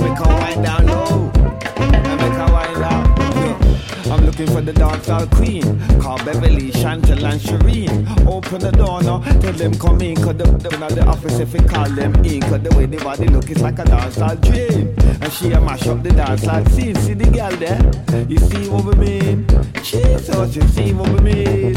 Wind down low. I'm looking for the dancehall queen. Call Beverly, Chantel, and Shireen. Open the door now, tell them come in. Cause the, the, the office if we call them in. Cause the way the body look is like a dancehall dream. And she a mash up the dancehall scene. See the girl there? You see what we mean? Jesus, you see what we mean?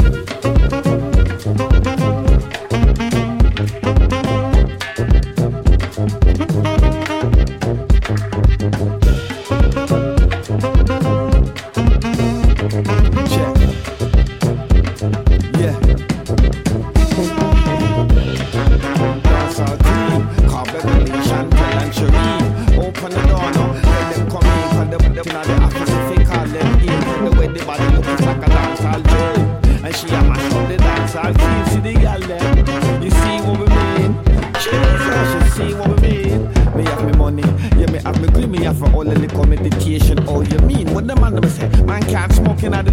Scene. See the girl there? You see what we mean? Jesus, you see what we mean? Me have me money, yeah, me have me green, me have for all the liquor meditation. Oh, you mean what the man them say? Man can't smoke in at the.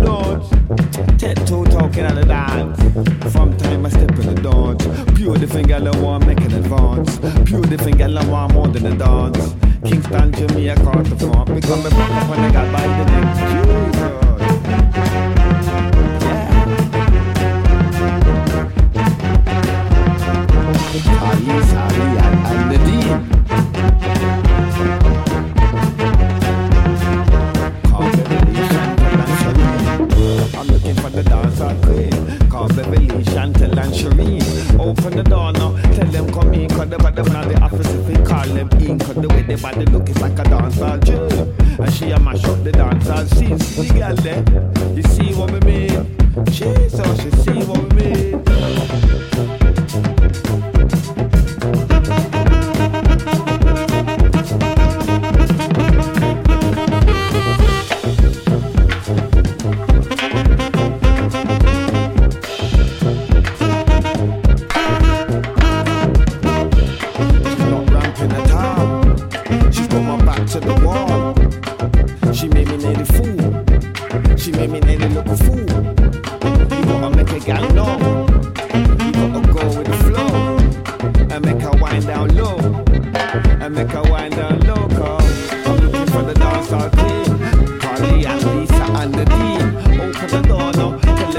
Ted two talking at the dance. From time I step in the dance. Pure the finger, I want make an advance. Pure the finger, I want more than a dance. Kingston, Jamaica, caught the front. Become a up when I got by the neck. Jesus. Chantal, and Shireen. Open the door now, tell them come in. Cause the body from the office if we call them in. Cause the way the body look is like a dancehall dream. And she a mash up the scene. See the girl there?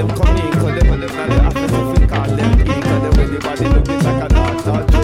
Them come in. Cause they want them not the office if we call them in. Cause the way the body look like a dancehall